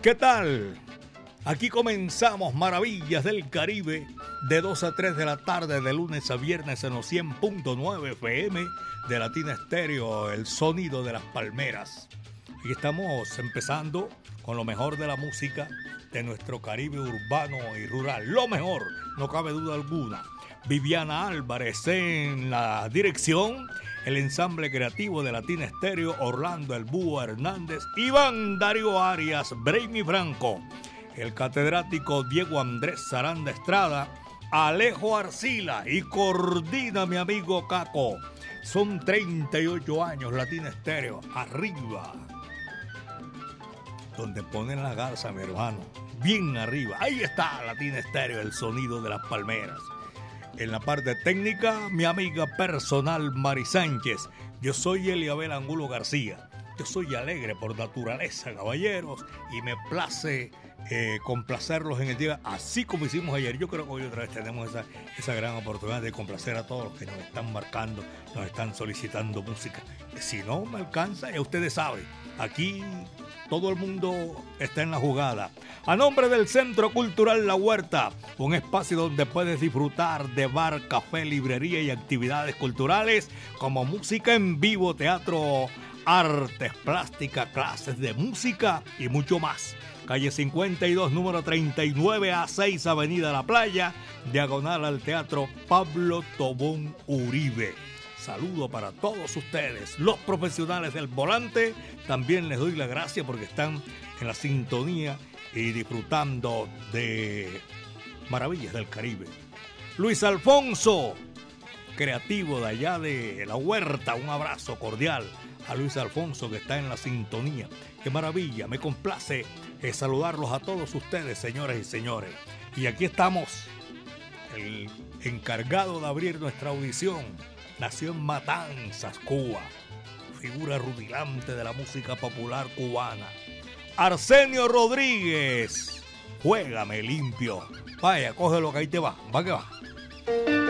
¿Qué tal? Aquí comenzamos Maravillas del Caribe de 2 a 3 de la tarde de lunes a viernes en los 100.9 FM de Latina Estéreo, el sonido de las palmeras. Y estamos empezando con lo mejor de la música de nuestro Caribe urbano y rural. Lo mejor, no cabe duda alguna. Viviana Álvarez en la dirección el ensamble creativo de Latina Estéreo, Orlando El Búho Hernández, Iván Darío Arias, Brainy Franco, el catedrático Diego Andrés Saranda Estrada, Alejo Arcila y coordina mi amigo Caco. Son 38 años Latina Estéreo, arriba. Donde ponen la garza, mi hermano. Bien arriba. Ahí está Latina Estéreo, el sonido de las palmeras. En la parte técnica, mi amiga personal Mari Sánchez. Yo soy Eliabel Angulo García. Yo soy alegre por naturaleza, caballeros, y me place eh, complacerlos en el día, así como hicimos ayer. Yo creo que hoy otra vez tenemos esa, esa gran oportunidad de complacer a todos los que nos están marcando, nos están solicitando música. Si no me alcanza, ya ustedes saben, aquí todo el mundo está en la jugada. A nombre del Centro Cultural La Huerta, un espacio donde puedes disfrutar de bar, café, librería y actividades culturales como música en vivo, teatro, artes plásticas, clases de música y mucho más. Calle 52, número 39 a 6, Avenida La Playa, diagonal al Teatro Pablo Tobón Uribe saludo para todos ustedes, los profesionales del volante. También les doy la gracia porque están en la sintonía y disfrutando de maravillas del Caribe. Luis Alfonso, creativo de allá de la huerta, un abrazo cordial a Luis Alfonso que está en la sintonía. Qué maravilla, me complace eh, saludarlos a todos ustedes, señores y señores. Y aquí estamos, el encargado de abrir nuestra audición Nació en Matanzas, Cuba. Figura rutilante de la música popular cubana. Arsenio Rodríguez. Juégame limpio. Vaya, coge lo que ahí te va. Va que va.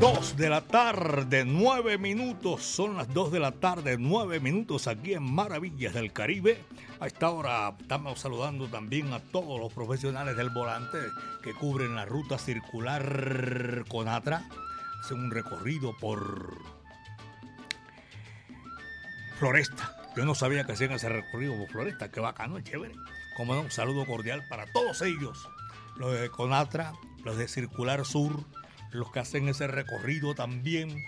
2 de la tarde, 9 minutos. Son las 2 de la tarde, 9 minutos aquí en Maravillas del Caribe. A esta hora estamos saludando también a todos los profesionales del volante que cubren la ruta circular Conatra. Hacen un recorrido por Floresta. Yo no sabía que hacían ese recorrido por Floresta. Qué bacano, chévere. Como no, un saludo cordial para todos ellos. Los de Conatra, los de Circular Sur, los que hacen ese recorrido también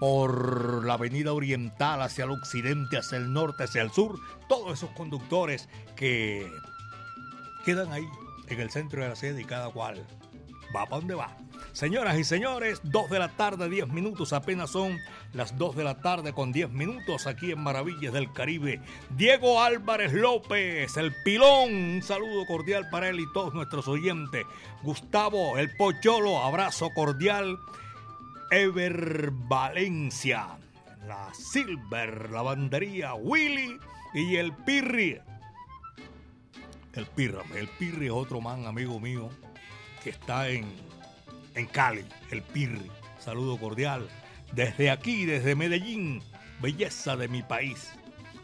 por la avenida oriental hacia el occidente, hacia el norte, hacia el sur, todos esos conductores que quedan ahí en el centro de la sede y cada cual va para donde va. Señoras y señores, 2 de la tarde, 10 minutos, apenas son las 2 de la tarde con 10 minutos aquí en Maravillas del Caribe. Diego Álvarez López, el pilón, un saludo cordial para él y todos nuestros oyentes. Gustavo, el Pocholo, abrazo cordial. Ever Valencia, la Silver, la bandería Willy y el Pirri. El Pirra, el Pirri es otro man, amigo mío, que está en en Cali, el Pirri. Saludo cordial. Desde aquí, desde Medellín, belleza de mi país.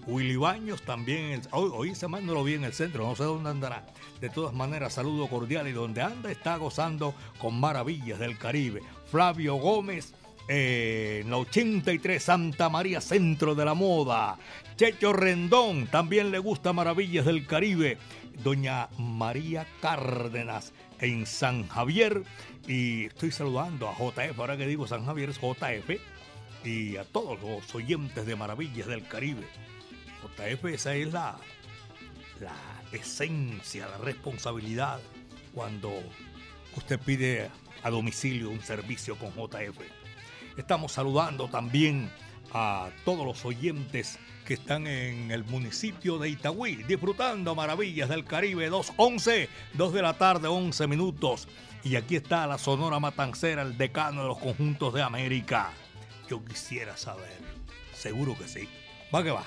Willy Baños también, hoy, hoy se no lo vi en el centro, no sé dónde andará. De todas maneras, saludo cordial y donde anda está gozando con maravillas del Caribe. Flavio Gómez, eh, en la 83 Santa María, centro de la moda. Checho Rendón, también le gusta Maravillas del Caribe. Doña María Cárdenas en San Javier y estoy saludando a JF, ahora que digo San Javier es JF, y a todos los oyentes de Maravillas del Caribe. JF, esa es la, la esencia, la responsabilidad cuando usted pide a domicilio un servicio con JF. Estamos saludando también a todos los oyentes que están en el municipio de Itagüí, disfrutando maravillas del Caribe 2.11, 2 de la tarde, 11 minutos. Y aquí está la Sonora Matancera, el decano de los conjuntos de América. Yo quisiera saber. Seguro que sí. Va que va.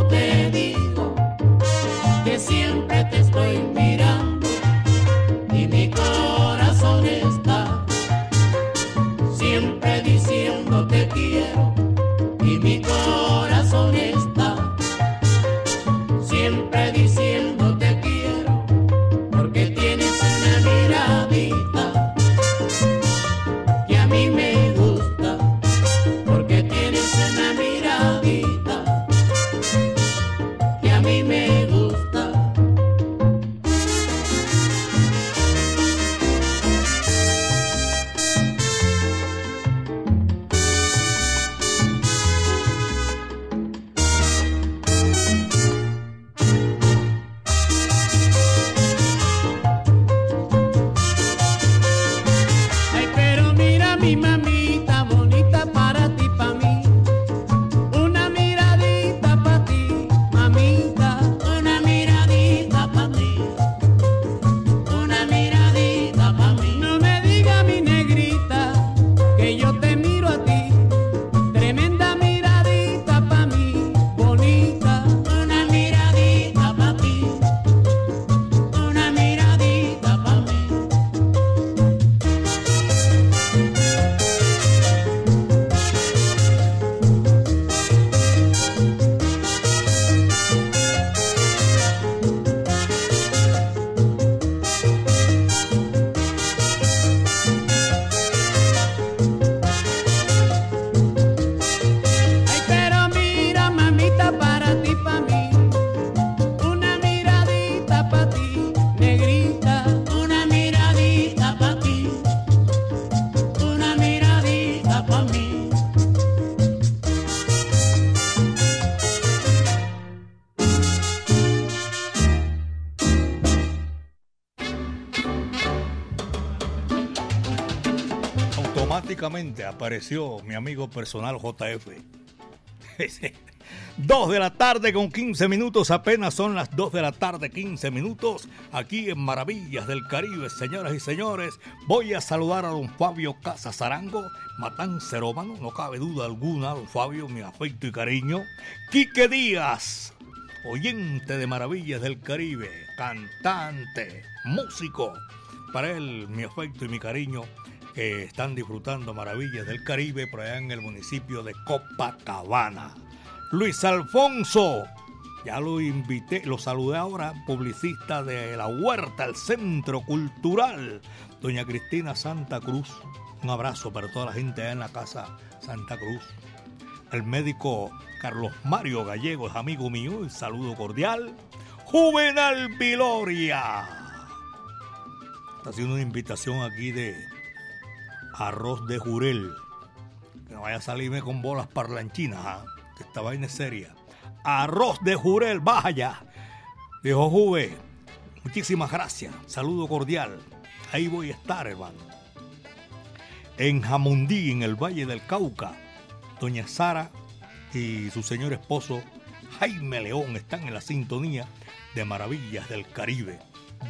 cómo te apareció mi amigo personal JF. Dos de la tarde con 15 minutos, apenas son las 2 de la tarde 15 minutos, aquí en Maravillas del Caribe, señoras y señores, voy a saludar a don Fabio Casasarango, Matán Cerómano, no cabe duda alguna, don Fabio, mi afecto y cariño, Quique Díaz, oyente de Maravillas del Caribe, cantante, músico, para él mi afecto y mi cariño, que están disfrutando Maravillas del Caribe por allá en el municipio de Copacabana. Luis Alfonso. Ya lo invité, lo saludé ahora, publicista de La Huerta, el Centro Cultural. Doña Cristina Santa Cruz. Un abrazo para toda la gente allá en la casa Santa Cruz. El médico Carlos Mario Gallego es amigo mío, el saludo cordial. Juvenal Viloria. Está haciendo una invitación aquí de arroz de jurel. Que no vaya a salirme con bolas parlanchinas. ¿ah? esta vaina es seria. Arroz de Jurel, vaya. Dijo Juve, muchísimas gracias. Saludo cordial. Ahí voy a estar, hermano. En Jamundí, en el Valle del Cauca, doña Sara y su señor esposo Jaime León están en la sintonía de Maravillas del Caribe.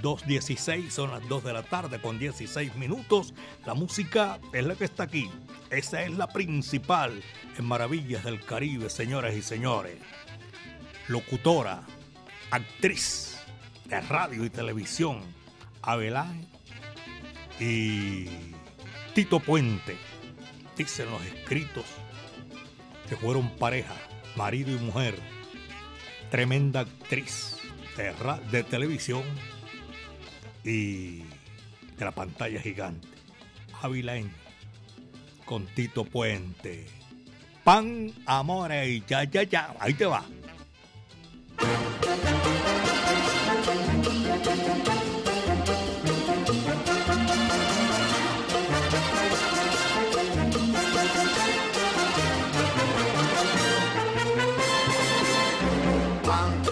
2.16 son las 2 de la tarde con 16 minutos. La música es la que está aquí. Esa es la principal en Maravillas del Caribe, señoras y señores. Locutora, actriz de radio y televisión, Abelán y Tito Puente. Dicen los escritos que fueron pareja, marido y mujer. Tremenda actriz de, de televisión y de la pantalla gigante. Avilain con Tito Puente. Pan, amores y ya, ya, ya. Ahí te va. Pan,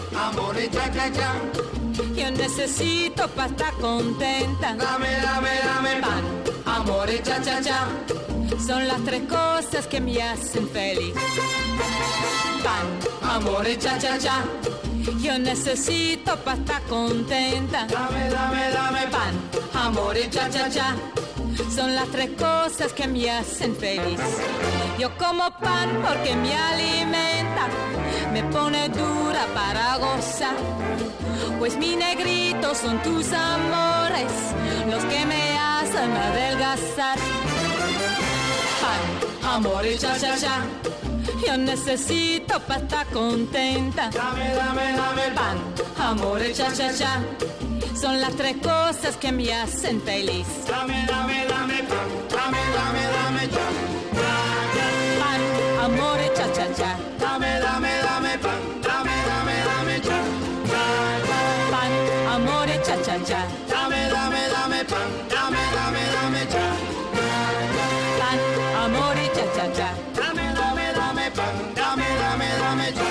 ya, ya, ya necesito para estar contenta. Dame, dame, dame pan, amor y cha cha cha. Son las tres cosas que me hacen feliz. Pan, amor y cha cha cha. Yo necesito para estar contenta. Dame, dame, dame pan, amor y cha cha cha. Son las tres cosas que me hacen feliz. Yo como pan porque me alimenta, me pone dura para gozar pues mi negrito son tus amores los que me hacen adelgazar. Pan, amor y cha cha cha, yo necesito para estar contenta. Dame, dame, dame pan, amor y cha cha cha, son las tres cosas que me hacen feliz. Dame, dame, dame pan, dame, dame, dame cha. Pan, amor y cha cha cha. Dame, dame, dame Dame, dame, dame pan, dame, dame, dame cha. Pan, amore cha cha cha. Dame, dame, dame pan, dame, dame, dame cha.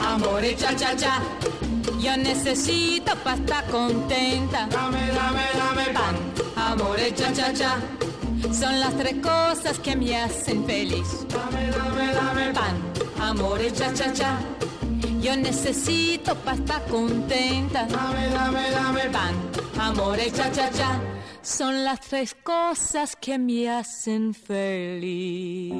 amore cha cha cha. Yo necesito para estar contenta. Dame, dame, dame pan, amore cha cha cha. Son las tres cosas que me hacen feliz. Dame, dame, dame pan, amore cha cha cha. Yo necesito para estar contenta. Dame, dame, dame pan, amore cha cha cha. Son las tres cosas que me hacen feliz.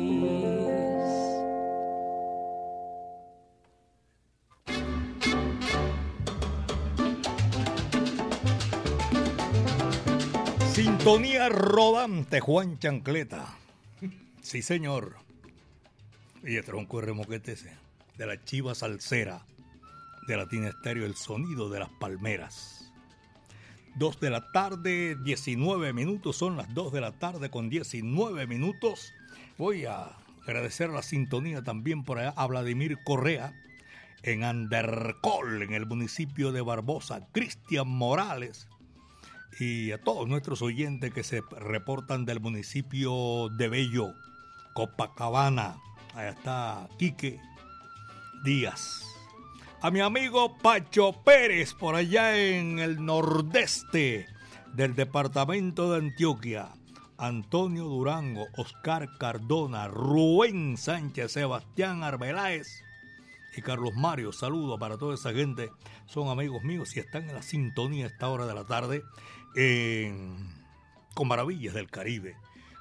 Sintonía rodante, Juan Chancleta. Sí, señor. Y el tronco de remoquete de la chiva salsera, de Latina Estéreo, el sonido de las palmeras. Dos de la tarde, 19 minutos, son las dos de la tarde con 19 minutos. Voy a agradecer la sintonía también por allá a Vladimir Correa, en Andercol, en el municipio de Barbosa, Cristian Morales, y a todos nuestros oyentes que se reportan del municipio de Bello, Copacabana. Allá está Quique Díaz. A mi amigo Pacho Pérez por allá en el nordeste del departamento de Antioquia. Antonio Durango, Oscar Cardona, Rubén Sánchez, Sebastián Arbeláez y Carlos Mario. Saludos para toda esa gente. Son amigos míos y están en la sintonía a esta hora de la tarde con Maravillas del Caribe.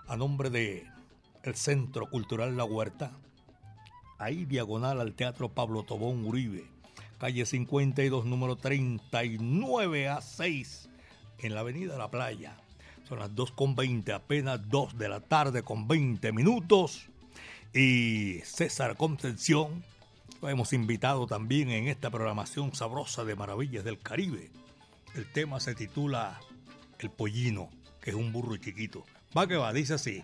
A nombre de Centro Cultural La Huerta. Ahí diagonal al Teatro Pablo Tobón Uribe. Calle 52, número 39 a 6 en la Avenida La Playa son las 2.20, apenas 2 de la tarde con 20 minutos. Y César Concepción, lo hemos invitado también en esta programación sabrosa de Maravillas del Caribe. El tema se titula El Pollino, que es un burro chiquito. Va que va, dice así.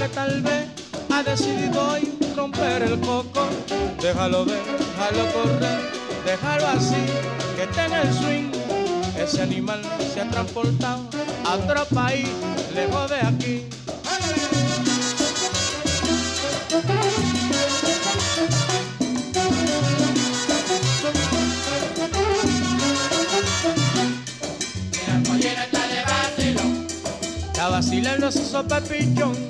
que tal vez ha decidido hoy romper el coco. Déjalo ver, déjalo correr, déjalo así, que esté en el swing. Ese animal se ha transportado a otro país, lejos de aquí. Está vacilando su sopa pichón.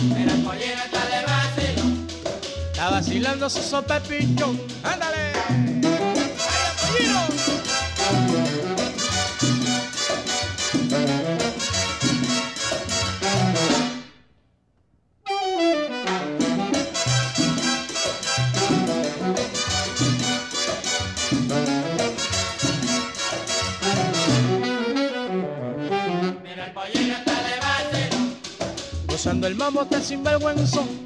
sinvergüenzón. ¡Anda, pollino! vacilando su sopa pichón. ¡Ándale! Mambo está sinvergüenza.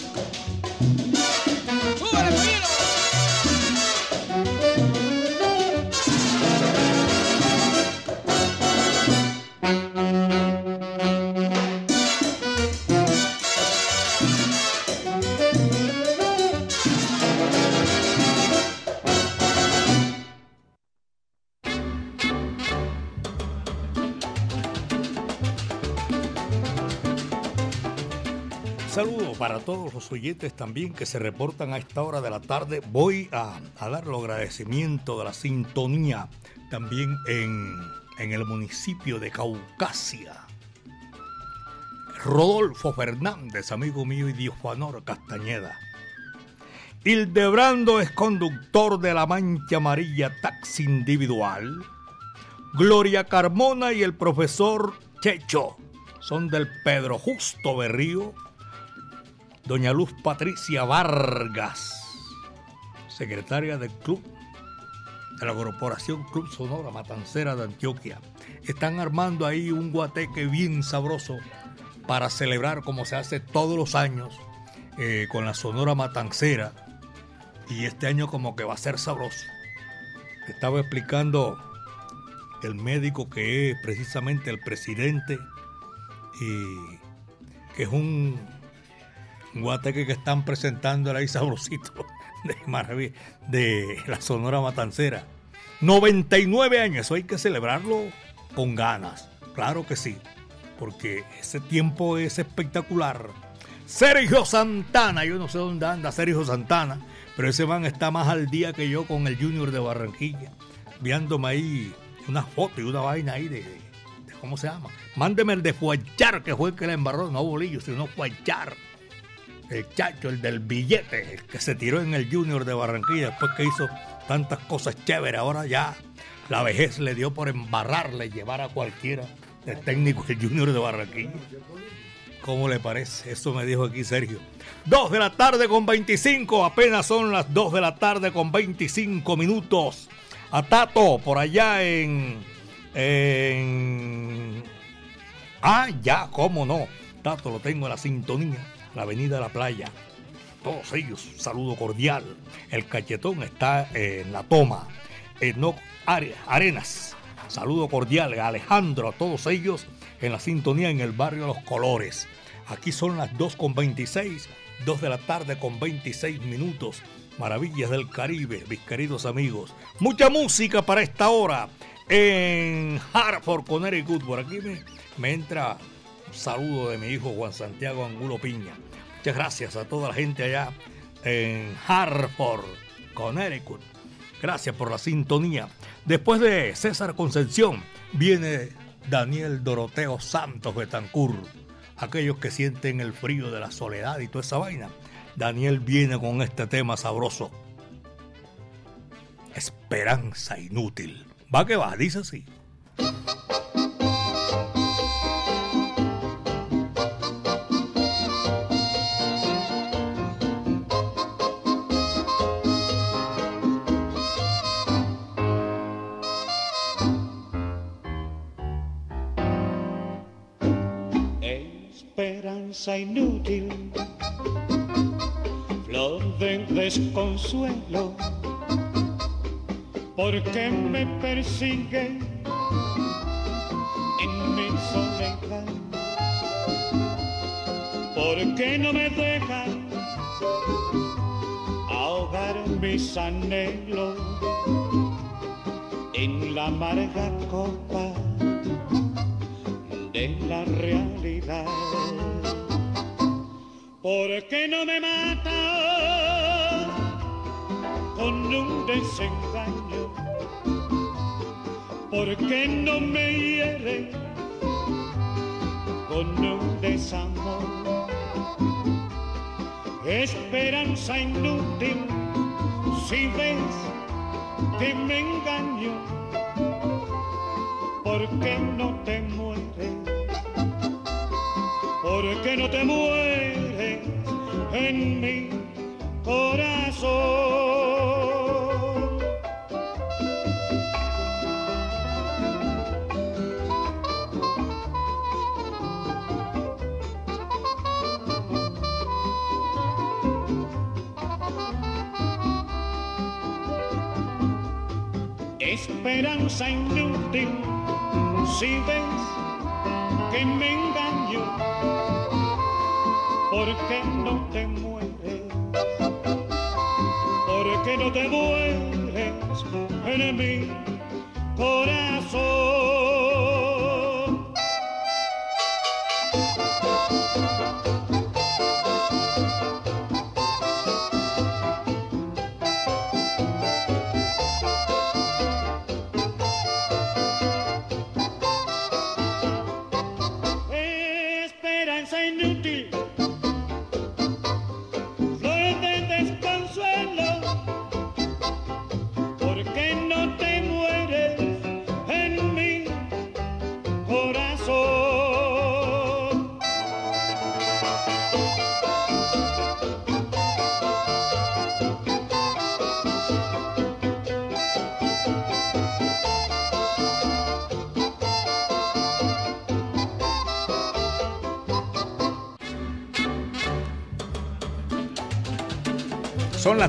Todos los oyentes también que se reportan a esta hora de la tarde. Voy a, dar los agradecimientos de la sintonía también en, en el municipio de Caucasia. Rodolfo Fernández, amigo mío, y Diofanor Castañeda. Hildebrando es conductor de la Mancha Amarilla Taxi Individual. Gloria Carmona y el profesor Checho son del Pedro Justo Berrío doña Luz Patricia Vargas, secretaria del club de la Corporación Club Sonora Matancera de Antioquia. Están armando ahí un guateque bien sabroso para celebrar como se hace todos los años eh, con la Sonora Matancera. Y este año como que va a ser sabroso. Estaba explicando el médico que es precisamente el presidente y que es un guateque que están presentando ahí sabrosito de maravilla de la Sonora Matancera. 99 años, eso hay que celebrarlo con ganas, claro que sí, porque ese tiempo es espectacular. Sergio Santana, yo no sé dónde anda Sergio Santana, pero ese man está más al día que yo con el Junior de Barranquilla, viéndome ahí una foto y una vaina ahí de, ¿cómo se llama? Mándeme el de Fuachar, que fue el que le embarró, no Bolillo, sino Fuachar. El chacho, el del billete, el que se tiró en el Junior de Barranquilla después que hizo tantas cosas chéveres. Ahora ya la vejez le dio por embarrarle llevar a cualquiera de técnico del Junior de Barranquilla. ¿Cómo le parece? Eso me dijo aquí Sergio. 2 de la tarde con 25, apenas son las 2 de la tarde con 25 minutos. A Tato, por allá en. Ah, ya, cómo no. Tato, lo tengo en la sintonía, la avenida la playa. Todos ellos, saludo cordial. El cachetón está en la toma. Enoc Are- Arenas, saludo cordial. Alejandro, a todos ellos en la sintonía en el barrio Los Colores. Aquí son las 2 con 26, 2 de la tarde con 26 minutos. Maravillas del Caribe, mis queridos amigos. Mucha música para esta hora en Hartford, Connecticut. Por aquí me, me entra saludo de mi hijo Juan Santiago Angulo Piña. Muchas gracias a toda la gente allá en Hartford, Connecticut. Gracias por la sintonía. Después de César Concepción viene Daniel Doroteo Santos Betancur. Aquellos que sienten el frío de la soledad y toda esa vaina. Daniel viene con este tema sabroso. Esperanza inútil. Va que va, dice así. Porque me persigue en mi soledad, porque no me deja ahogar mis anhelos en la amarga copa de la realidad. ¿Por qué no me mata con un desengaño? ¿Por qué no me hiere con un desamor? Esperanza inútil, si ves que me engaño, ¿por qué no te mueres? ¿Por qué no te mueres en mi corazón? Esperanza inútil, si ves que me engaño, ¿por qué no te mueres? ¿Por qué no te mueres en mi corazón?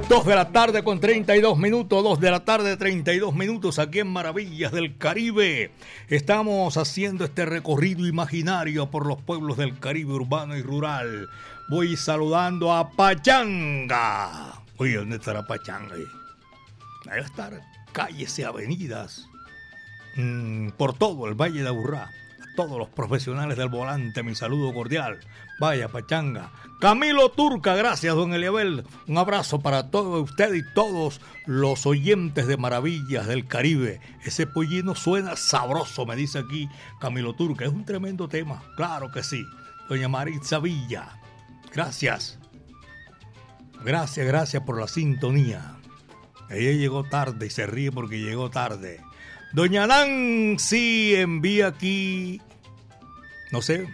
2 de la tarde con 32 minutos, 2 de la tarde 32 minutos aquí en Maravillas del Caribe. Estamos haciendo este recorrido imaginario por los pueblos del Caribe urbano y rural. Voy saludando a Pachanga. Oye, ¿dónde estará Pachanga? Debe estar calles y avenidas mmm, por todo el Valle de Aburrá. A todos los profesionales del volante, mi saludo cordial. Vaya, Pachanga. Camilo Turca, gracias, don Eliabel. Un abrazo para todo usted y todos los oyentes de Maravillas del Caribe. Ese pollino suena sabroso, me dice aquí Camilo Turca. Es un tremendo tema, claro que sí. Doña Maritza Villa, gracias. Gracias, gracias por la sintonía. Ella llegó tarde y se ríe porque llegó tarde. Doña Nancy envía aquí, no sé,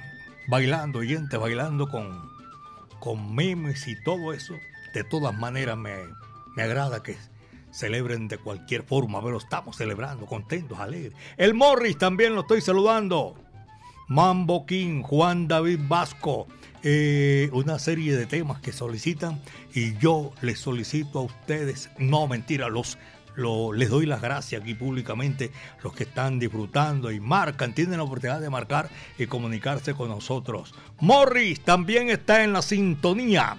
bailando, oyente, bailando con, con memes y todo eso. De todas maneras me, me agrada que celebren de cualquier forma, pero estamos celebrando, contentos, alegres. El Morris también lo estoy saludando. Mambo King, Juan David Vasco, eh, una serie de temas que solicitan y yo les solicito a ustedes, no mentira, los lo, les doy las gracias aquí públicamente, los que están disfrutando y marcan, tienen la oportunidad de marcar y comunicarse con nosotros. Morris también está en la sintonía.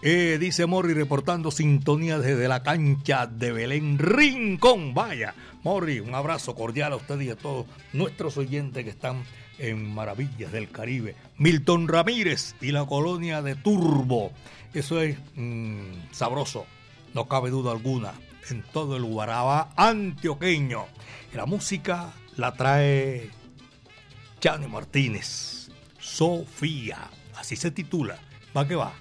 Eh, dice Morris reportando sintonía desde la cancha de Belén Rincón. Vaya, Morris, un abrazo cordial a usted y a todos nuestros oyentes que están en Maravillas del Caribe. Milton Ramírez y la colonia de Turbo. Eso es mmm, sabroso, no cabe duda alguna en todo el Guaraba antioqueño. La música la trae Chani Martínez, Sofía, así se titula. Va que va.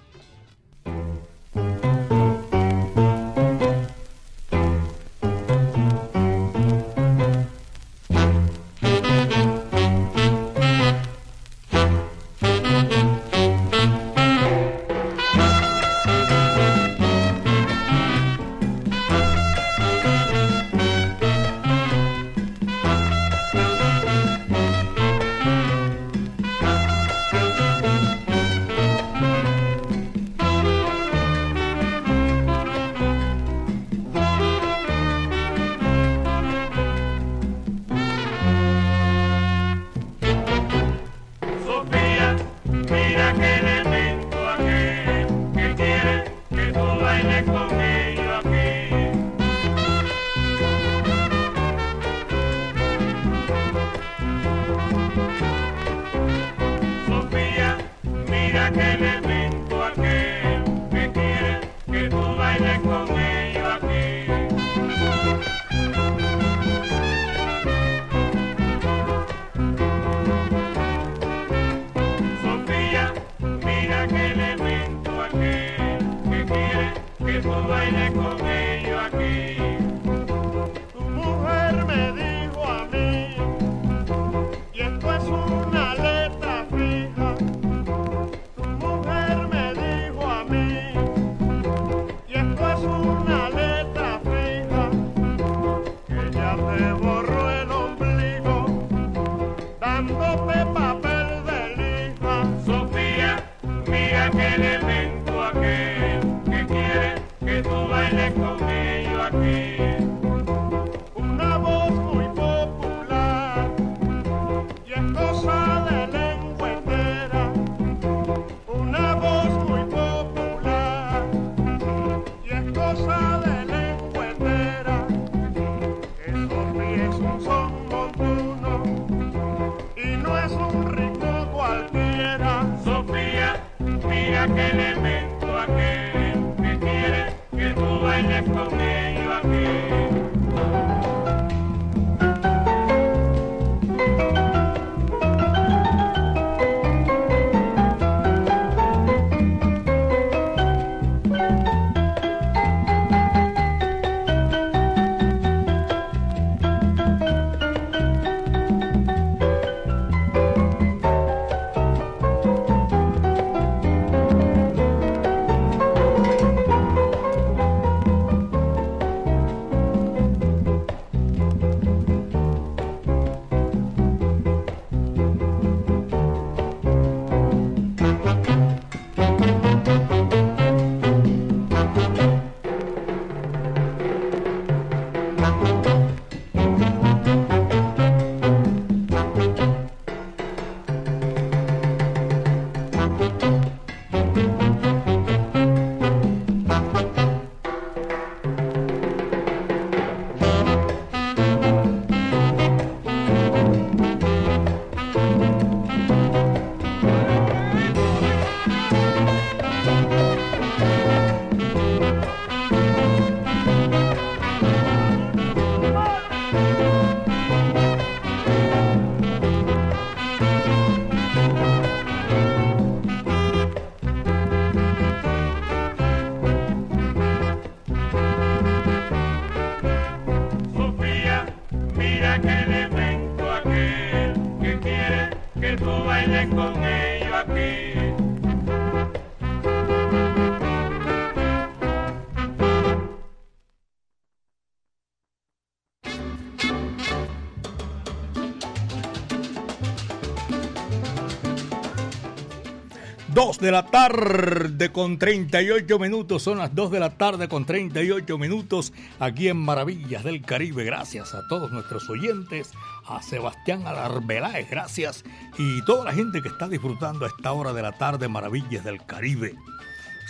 de la tarde con 38 minutos. Son las 2 de la tarde con 38 minutos aquí en Maravillas del Caribe. Gracias a todos nuestros oyentes, a Sebastián Alarbeláez, gracias. Y toda la gente que está disfrutando a esta hora de la tarde Maravillas del Caribe.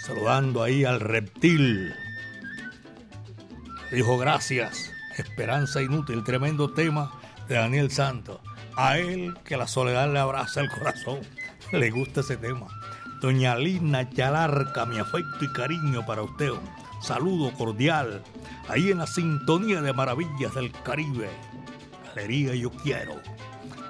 Saludando ahí al reptil. Dijo gracias. Esperanza inútil, tremendo tema de Daniel Santos. A él que la soledad le abraza el corazón le gusta ese tema. Doña Lina Chalarca, mi afecto y cariño para usted. Saludo cordial. Ahí en la sintonía de Maravillas del Caribe. Galería Yo Quiero.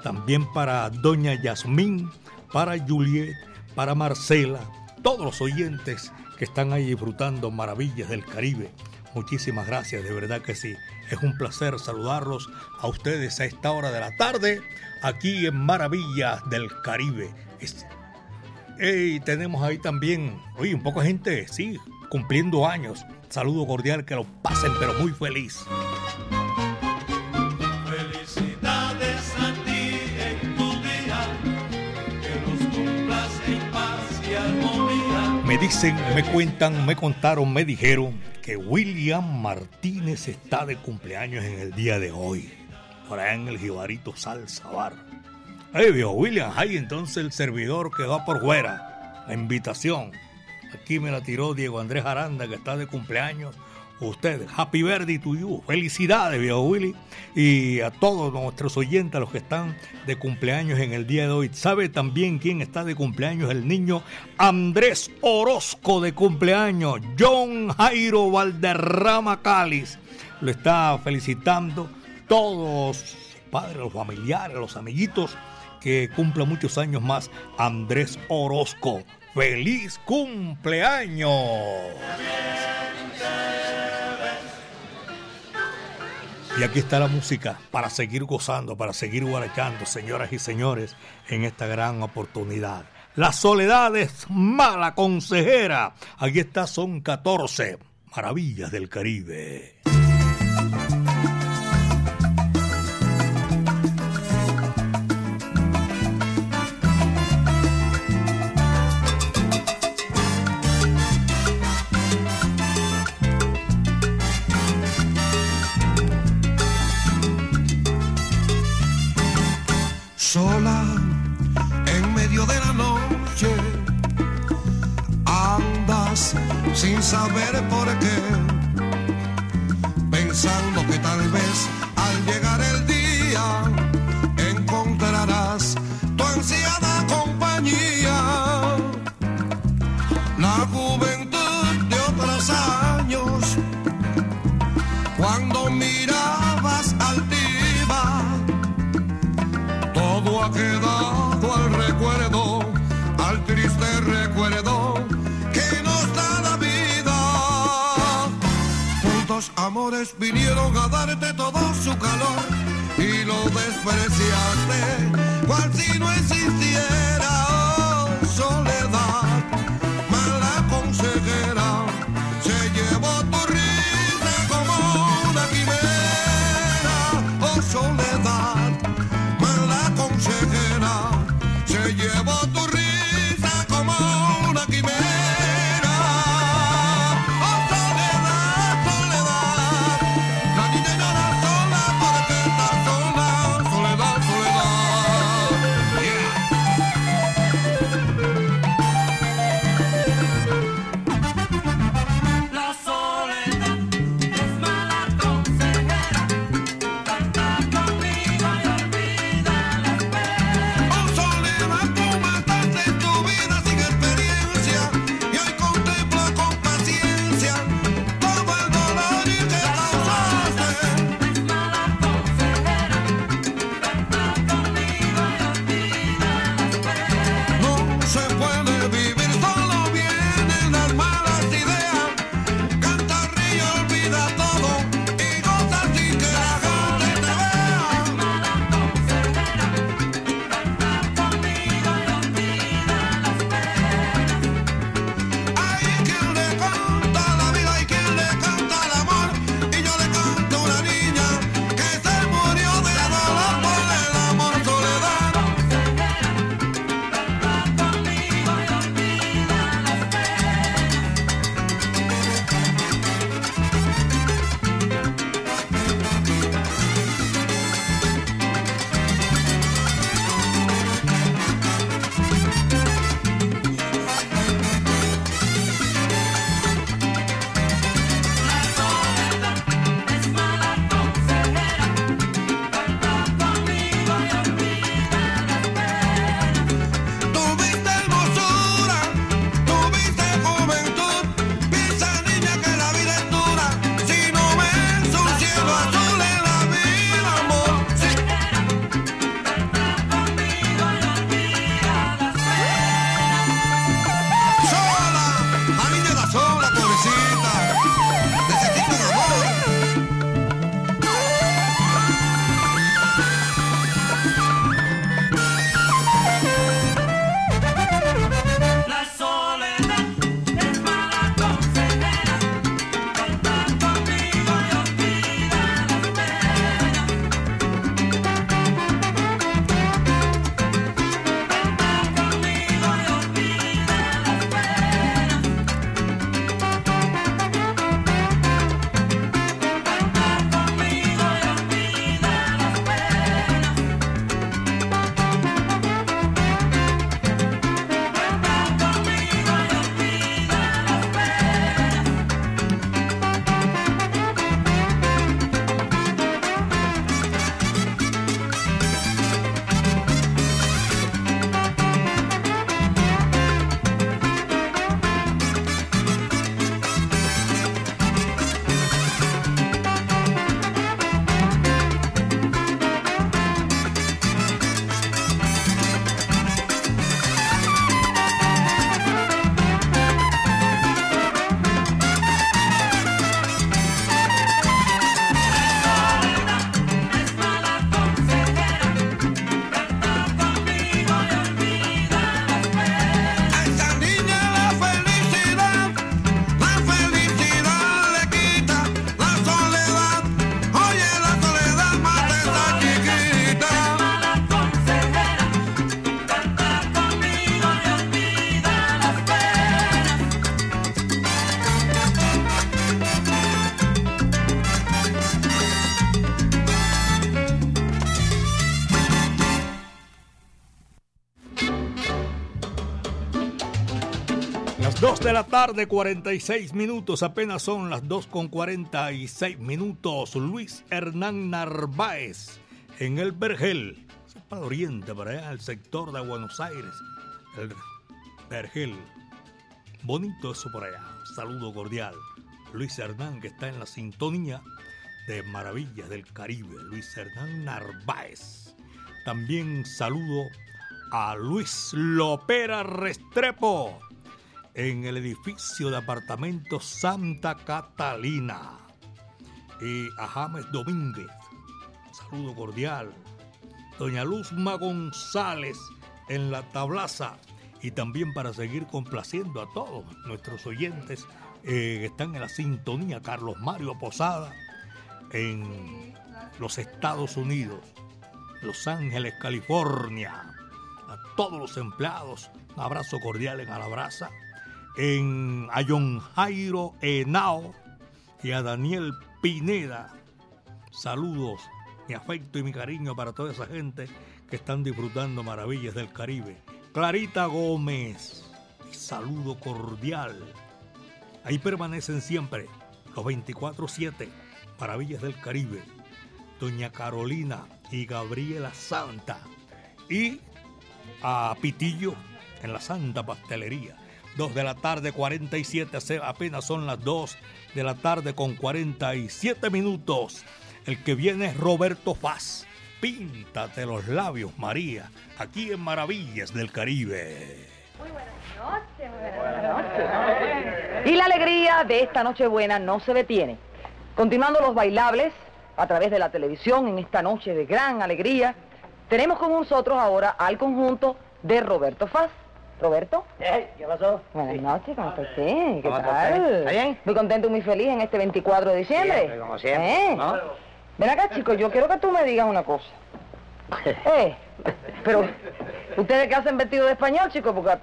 También para Doña Yasmín, para Juliet, para Marcela, todos los oyentes que están ahí disfrutando Maravillas del Caribe. Muchísimas gracias, de verdad que sí. Es un placer saludarlos a ustedes a esta hora de la tarde, aquí en Maravillas del Caribe. Y tenemos ahí también, oye, un poco de gente, sí, cumpliendo años. Saludo cordial, que lo pasen, pero muy feliz. Felicidades a ti en tu día, que los cumplas en paz y armonía. Me dicen, me cuentan, me contaron, me dijeron que William Martínez está de cumpleaños en el día de hoy. Allá en el Jibarito Salsa Bar. Hey, viejo William, ahí entonces el servidor quedó por fuera. La invitación. Aquí me la tiró Diego Andrés Aranda, que está de cumpleaños. Usted, happy birthday to you. Felicidades, viejo Willy. Y a todos nuestros oyentes, a los que están de cumpleaños en el día de hoy. ¿Sabe también quién está de cumpleaños? El niño Andrés Orozco de cumpleaños. John Jairo Valderrama Cáliz. Lo está felicitando todos padres, los familiares, los amiguitos que cumpla muchos años más Andrés Orozco. ¡Feliz cumpleaños! Y aquí está la música para seguir gozando, para seguir guarachando, señoras y señores, en esta gran oportunidad. La soledad es mala consejera. Aquí está, son 14 maravillas del Caribe. Saber lo despreciaste, cual si no existiera de la tarde, 46 minutos, apenas son las 2 con 46 minutos. Luis Hernán Narváez en el Vergel, para Oriente, para allá, el sector de Buenos Aires. El Vergel, bonito eso por allá. Saludo cordial. Luis Hernán, que está en la sintonía de Maravillas del Caribe. Luis Hernán Narváez. También saludo a Luis Lopera Restrepo en el edificio de apartamentos Santa Catalina. Y a James Domínguez, saludo cordial. Doña Luzma González en la tablaza. Y también para seguir complaciendo a todos nuestros oyentes eh, que están en la sintonía, Carlos Mario Posada en los Estados Unidos, Los Ángeles, California. A todos los empleados, un abrazo cordial en Alabraza en a John Jairo Henao y a Daniel Pineda. Saludos, mi afecto y mi cariño para toda esa gente que están disfrutando maravillas del Caribe. Clarita Gómez, saludo cordial. Ahí permanecen siempre los 24-7 maravillas del Caribe. Doña Carolina y Gabriela Santa. Y a Pitillo en la Santa Pastelería 2 de la tarde, 47, apenas son las 2 de la tarde con 47 minutos. El que viene es Roberto Faz. Píntate los labios, María, aquí en Maravillas del Caribe. Muy buenas noches, muy buenas noches. Y la alegría de esta noche buena no se detiene. Continuando los bailables a través de la televisión en esta noche de gran alegría, tenemos con nosotros ahora al conjunto de Roberto Faz. Roberto. ¿Qué pasó? Buenas noches, ¿cómo está usted? ¿Qué ¿Cómo está tal? ¿Está bien? Muy contento y muy feliz en este 24 de diciembre. Siempre, como siempre, ¿Eh? ¿no? Ven acá, chicos, yo quiero que tú me digas una cosa. Eh, pero, ¿ustedes qué hacen vestido de español, chicos? Porque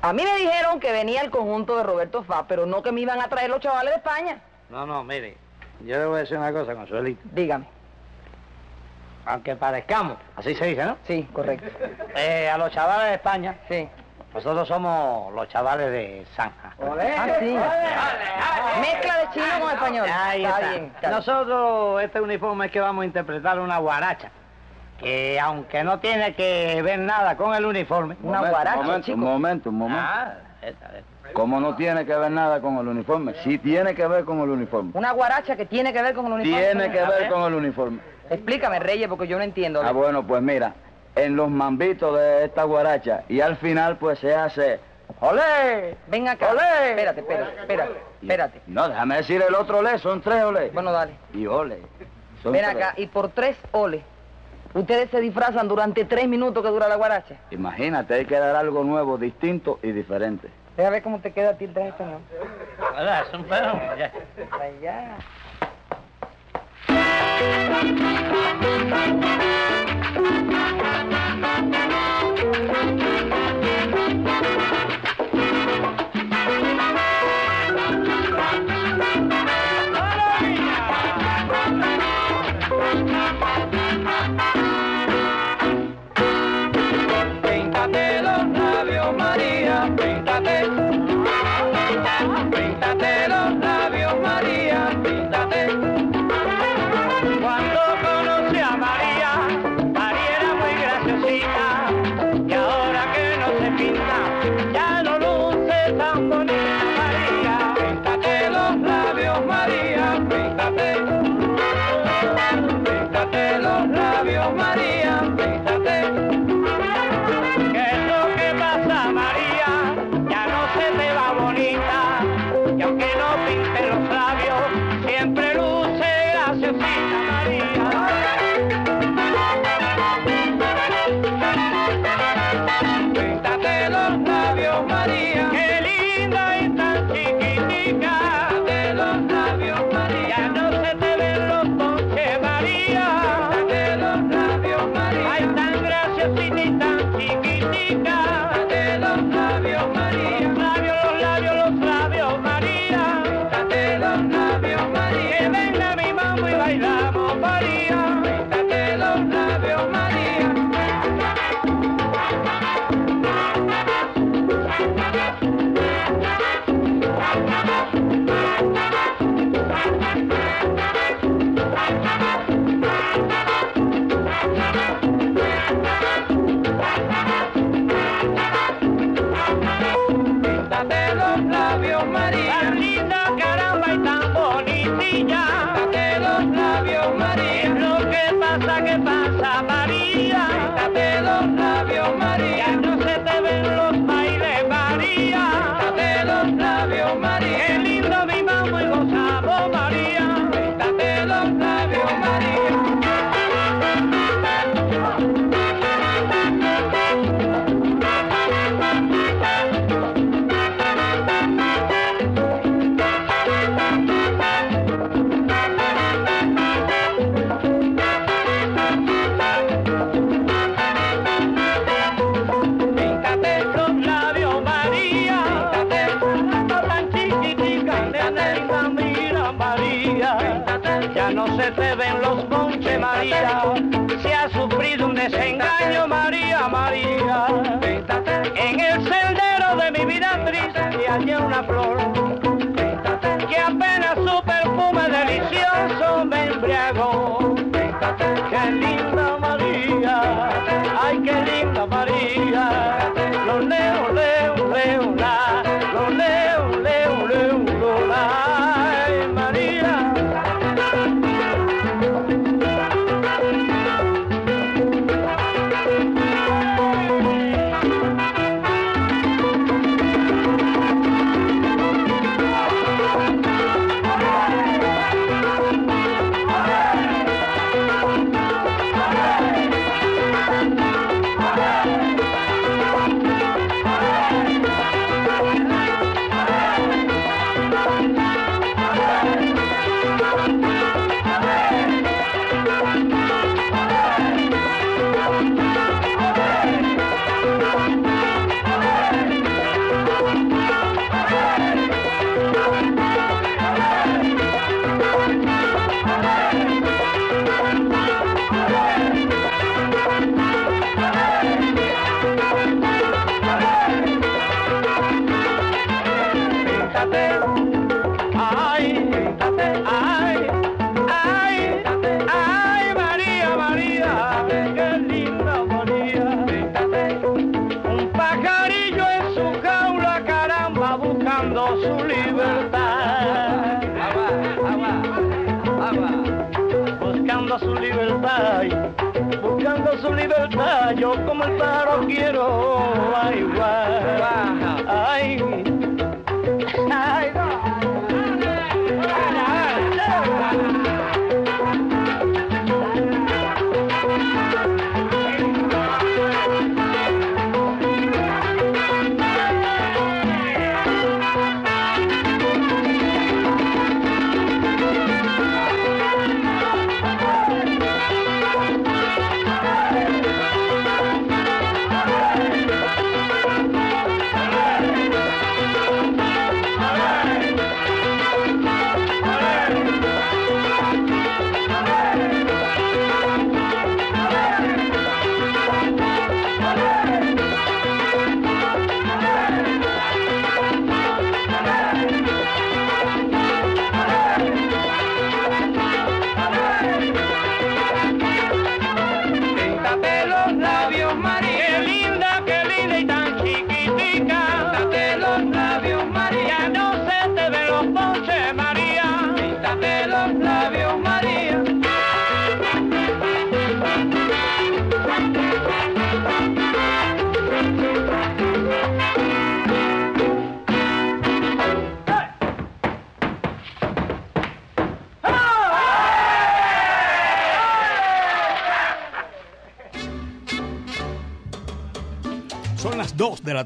a, mí me dijeron que venía el conjunto de Roberto Faz, pero no que me iban a traer los chavales de España. No, no, mire, yo le voy a decir una cosa, Consuelito. Dígame. Aunque parezcamos, así se dice, ¿no? Sí, correcto. Eh, a los chavales de España, Sí. Nosotros somos los chavales de Zanja. Ah, sí. Mezcla de chino con español. Ahí está está. bien. está bien. Nosotros, este uniforme es que vamos a interpretar una guaracha. Que aunque no tiene que ver nada con el uniforme. Una guaracha, un momento, chico. un momento, un momento. Ah, esta, esta. Como no tiene que ver nada con el uniforme, sí tiene que ver con el uniforme. Una guaracha que tiene que ver con el uniforme. Tiene que ver con el uniforme. Explícame, Reyes, porque yo no entiendo. Ah, bueno, pues mira, en los mambitos de esta guaracha y al final pues se hace ¡Olé! Ven acá. ¡Olé! Espérate, espérate, espérate, espérate. No, déjame decir el otro olé, son tres olé. Bueno, dale. Y ole. Son Ven tres. acá, y por tres oles, ustedes se disfrazan durante tres minutos que dura la guaracha. Imagínate, hay que dar algo nuevo, distinto y diferente. Deja ver cómo te queda a ti el traje español. ¿Verdad? Es un perro. ya. Allá. Thank you.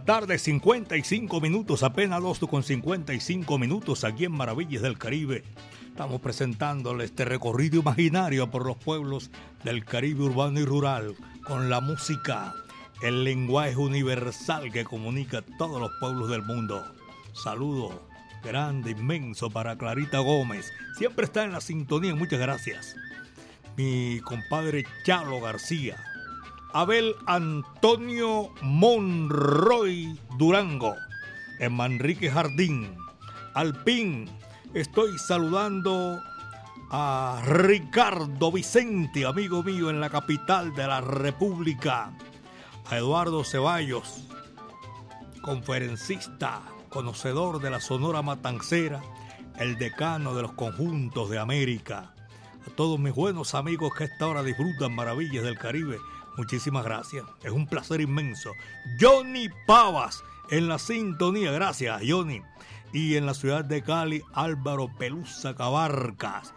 Tarde, 55 minutos, apenas 2 con 55 minutos aquí en Maravillas del Caribe. Estamos presentándole este recorrido imaginario por los pueblos del Caribe urbano y rural, con la música, el lenguaje universal que comunica a todos los pueblos del mundo. Saludo grande, inmenso para Clarita Gómez. Siempre está en la sintonía, muchas gracias. Mi compadre Chalo García, Abel Antonio Monroy Durango, en Manrique Jardín, Alpín. Estoy saludando a Ricardo Vicente, amigo mío en la capital de la República, a Eduardo Ceballos, conferencista, conocedor de la Sonora Matancera, el decano de los conjuntos de América. A todos mis buenos amigos que a esta hora disfrutan maravillas del Caribe, muchísimas gracias. Es un placer inmenso. Johnny Pavas en la sintonía, gracias Johnny. Y en la ciudad de Cali, Álvaro Pelusa Cabarcas.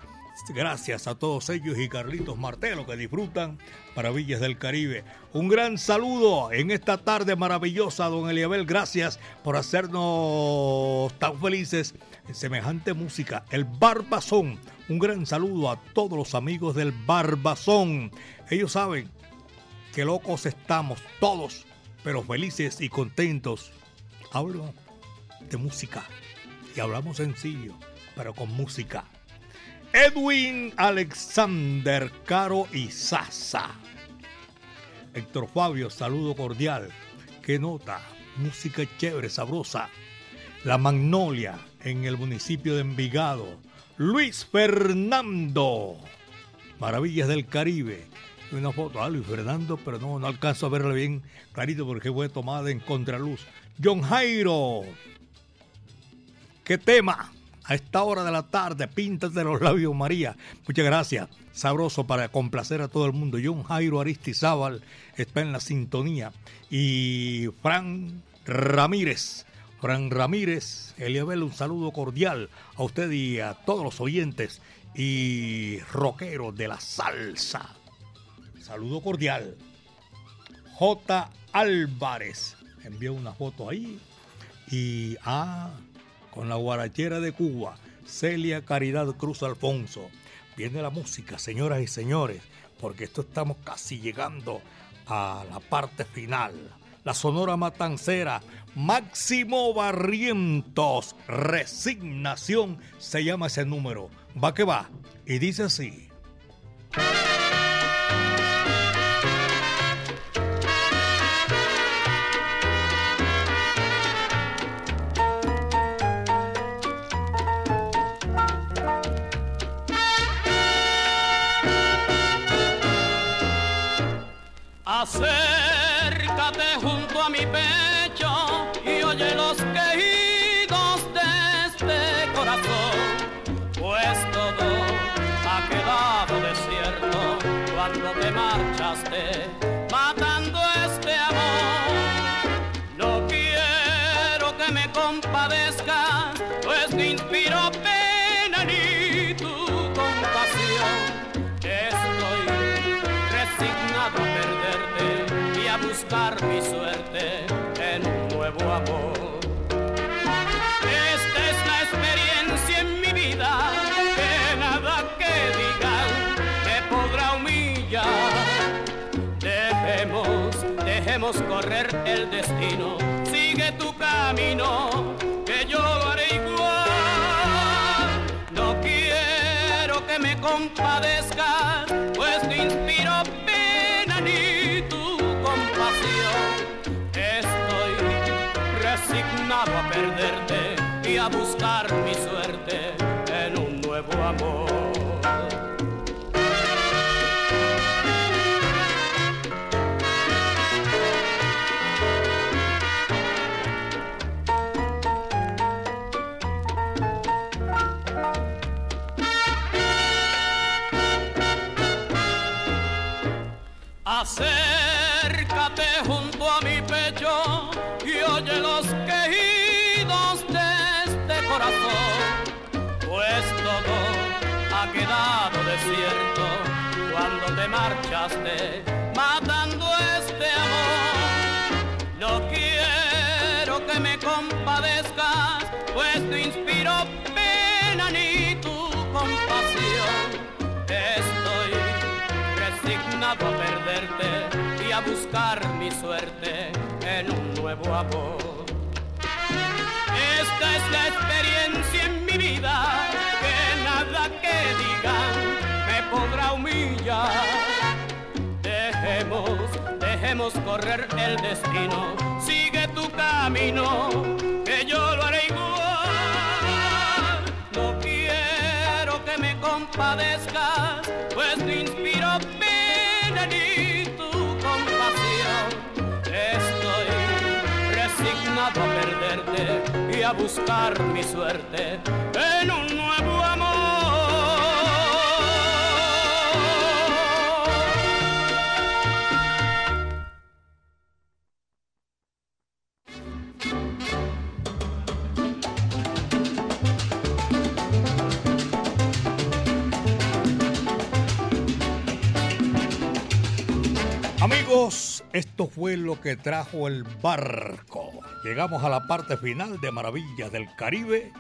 Gracias a todos ellos y Carlitos Martelo que disfrutan Maravillas del Caribe. Un gran saludo en esta tarde maravillosa, don Eliabel. Gracias por hacernos tan felices en semejante música. El Barbazón. Un gran saludo a todos los amigos del Barbazón. Ellos saben que locos estamos todos, pero felices y contentos. Hablo de música y hablamos sencillo, pero con música. Edwin Alexander Caro y Sasa. Héctor Fabio, saludo cordial. Qué nota, música chévere, sabrosa. La Magnolia en el municipio de Envigado. Luis Fernando. Maravillas del Caribe. Una foto a Luis Fernando, pero no, no alcanzo a verla bien clarito porque fue tomada en contraluz. John Jairo. ¿Qué tema? A esta hora de la tarde, píntate los labios, María. Muchas gracias. Sabroso para complacer a todo el mundo. John Jairo Aristizábal está en la sintonía. Y Fran Ramírez. Fran Ramírez, Eliabel, un saludo cordial a usted y a todos los oyentes y rockeros de la salsa. Saludo cordial. J. Álvarez envió una foto ahí. Y ah, con la guarachera de Cuba, Celia Caridad Cruz Alfonso. Viene la música, señoras y señores, porque esto estamos casi llegando a la parte final. La Sonora Matancera, Máximo Barrientos, Resignación, se llama ese número. Va que va. Y dice así. Acércate el destino, sigue tu camino, que yo lo haré igual. No quiero que me compadezcas, pues te inspiro pena ni tu compasión. Estoy resignado a perderte y a buscar mi suerte en un nuevo amor. Acércate junto a mi pecho y oye los quejidos de este corazón, pues todo ha quedado desierto cuando te marchaste, matando este amor. No quiero que me compadezcas, pues no inspiro pena ni tu compasión. Estoy resignado a a buscar mi suerte en un nuevo amor. Esta es la experiencia en mi vida, que nada que digan me podrá humillar. Dejemos, dejemos correr el destino, sigue tu camino, que yo lo haré igual. No quiero que me compadezcas, buscar mi suerte. En un esto fue lo que trajo el barco. Llegamos a la parte final de Maravillas del Caribe.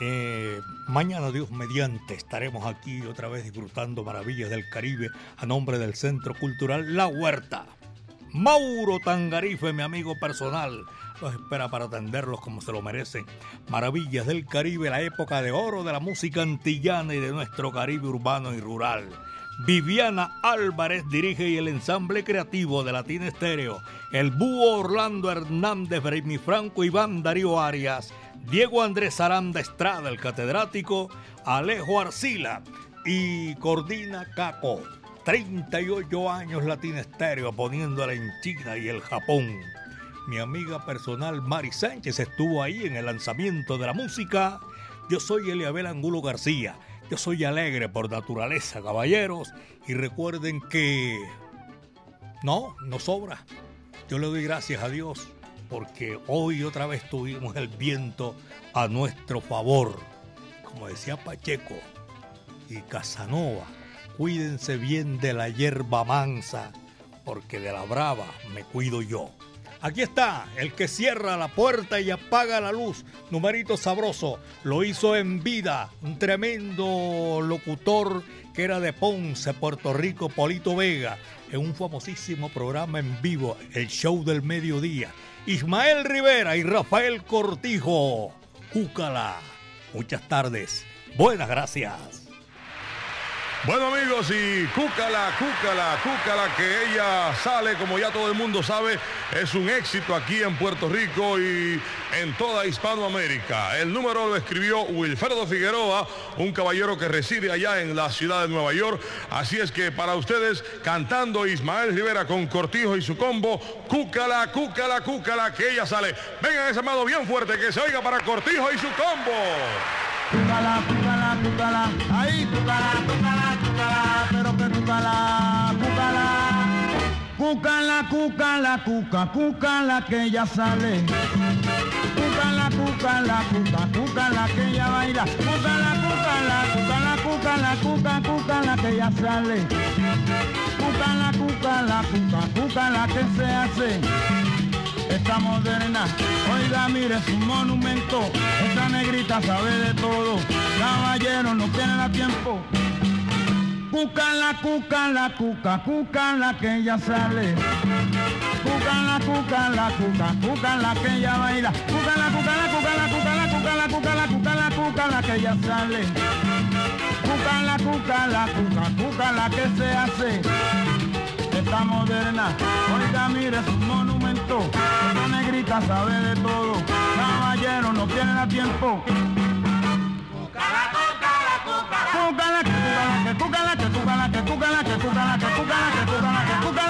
Eh, mañana, Dios mediante, estaremos aquí otra vez disfrutando Maravillas del Caribe a nombre del Centro Cultural La Huerta. Mauro Tangarife, mi amigo personal, los espera para atenderlos como se lo merecen. Maravillas del Caribe, la época de oro de la música antillana y de nuestro Caribe urbano y rural. Viviana Álvarez dirige el ensamble creativo de Latina Estéreo. El búho Orlando Hernández, Bremi Franco, Iván Darío Arias, Diego Andrés Aranda Estrada, el catedrático, Alejo Arcila y coordina Caco. 38 años Latina Estéreo poniéndola en China y el Japón. Mi amiga personal Mari Sánchez estuvo ahí en el lanzamiento de la música. Yo soy Eliabel Angulo García. Yo soy alegre por naturaleza, caballeros, y recuerden que no, no sobra. Yo le doy gracias a Dios porque hoy otra vez tuvimos el viento a nuestro favor. Como decía Pacheco y Casanova, cuídense bien de la hierba mansa, porque de la brava me cuido yo. Aquí está, el que cierra la puerta y apaga la luz, numerito sabroso, lo hizo en vida, un tremendo locutor que era de Ponce, Puerto Rico, Polito Vega, en un famosísimo programa en vivo, el show del mediodía. Ismael Rivera y Rafael Cortijo, Cúcala. Muchas tardes, buenas gracias. Bueno amigos y Cúcala, Cúcala, Cúcala, que ella sale, como ya todo el mundo sabe, es un éxito aquí en Puerto Rico y en toda Hispanoamérica. El número lo escribió Wilfredo Figueroa, un caballero que reside allá en la ciudad de Nueva York. Así es que para ustedes, cantando Ismael Rivera con Cortijo y su combo, Cúcala, Cúcala, Cúcala, que ella sale. Vengan ese mano bien fuerte, que se oiga para Cortijo y su combo tucala, tucala, tucala, ahí tucala, tucala, tucala, pero que tucala, tucala. Cucala, cucala, cuca, cucala que ella sale. Cucala, cucala, cuca, cucala que ella baila. Cucala, cucala, cucala, cucala, cuca, cucala que ella sale. Cucala, cucala, cuca, cucala que se hace cosa moderna. Oiga, mire, es un monumento. Esa negrita sabe de todo. Caballero, no tiene la tiempo. Cuca la cuca la cuca, cuca la que ella sale. Cuca la cuca la cuca, cuca la que ella baila. Cuca la cuca la cuca la cuca la cuca la cuca la cuca la cuca la que ella sale. Cuca la cuca la cuca, cuca la que se hace. Está moderna, oiga mire su monumento. Esta negrita sabe de todo. Caballero, no tiene tiempo. Que que que que que que que que